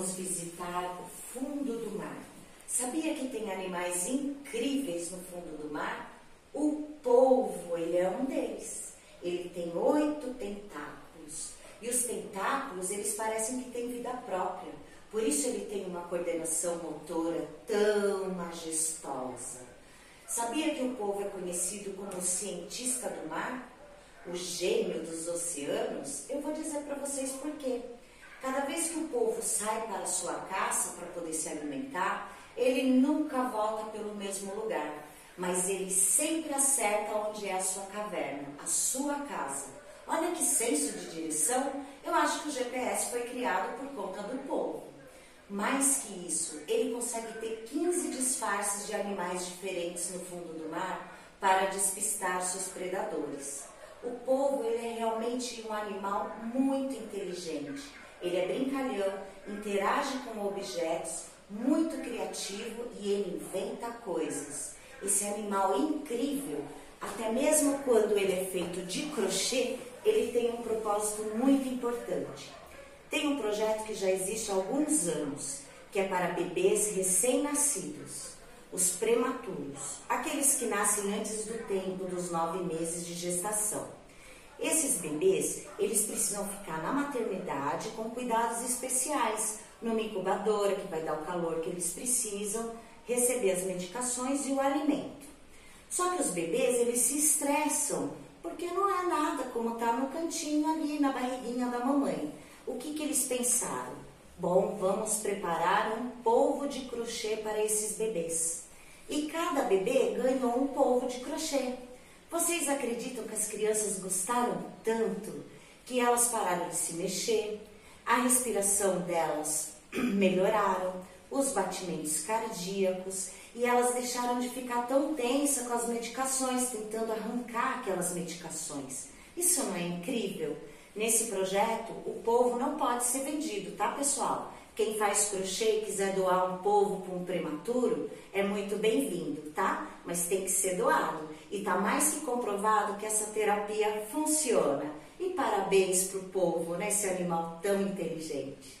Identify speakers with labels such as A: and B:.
A: vamos visitar o fundo do mar. Sabia que tem animais incríveis no fundo do mar? O polvo, ele é um deles. Ele tem oito tentáculos. E os tentáculos, eles parecem que têm vida própria. Por isso ele tem uma coordenação motora tão majestosa. Sabia que o polvo é conhecido como o cientista do mar? O gênio dos oceanos? Eu vou dizer para vocês por quê. Cada vez que o povo sai para sua caça para poder se alimentar, ele nunca volta pelo mesmo lugar, mas ele sempre acerta onde é a sua caverna, a sua casa. Olha que senso de direção! Eu acho que o GPS foi criado por conta do povo. Mais que isso, ele consegue ter 15 disfarces de animais diferentes no fundo do mar para despistar seus predadores. O povo ele é realmente um animal muito inteligente ele é brincalhão, interage com objetos, muito criativo e ele inventa coisas. Esse animal é incrível, até mesmo quando ele é feito de crochê, ele tem um propósito muito importante. Tem um projeto que já existe há alguns anos, que é para bebês recém-nascidos, os prematuros, aqueles que nascem antes do tempo dos nove meses de gestação. Esses bebês, eles precisam ficar na maternidade com cuidados especiais, numa incubadora que vai dar o calor que eles precisam, receber as medicações e o alimento. Só que os bebês, eles se estressam, porque não é nada como estar tá no cantinho ali, na barriguinha da mamãe. O que, que eles pensaram? Bom, vamos preparar um polvo de crochê para esses bebês. E cada bebê ganhou um polvo de crochê. Vocês acreditam que as crianças gostaram tanto que elas pararam de se mexer, a respiração delas melhoraram, os batimentos cardíacos e elas deixaram de ficar tão tensa com as medicações, tentando arrancar aquelas medicações. Isso não é incrível? Nesse projeto, o povo não pode ser vendido, tá, pessoal? Quem faz crochê e quiser doar um povo para um prematuro, é muito bem-vindo, tá? Mas tem que ser doado. E está mais que comprovado que essa terapia funciona. E parabéns para o povo, né? Esse animal tão inteligente.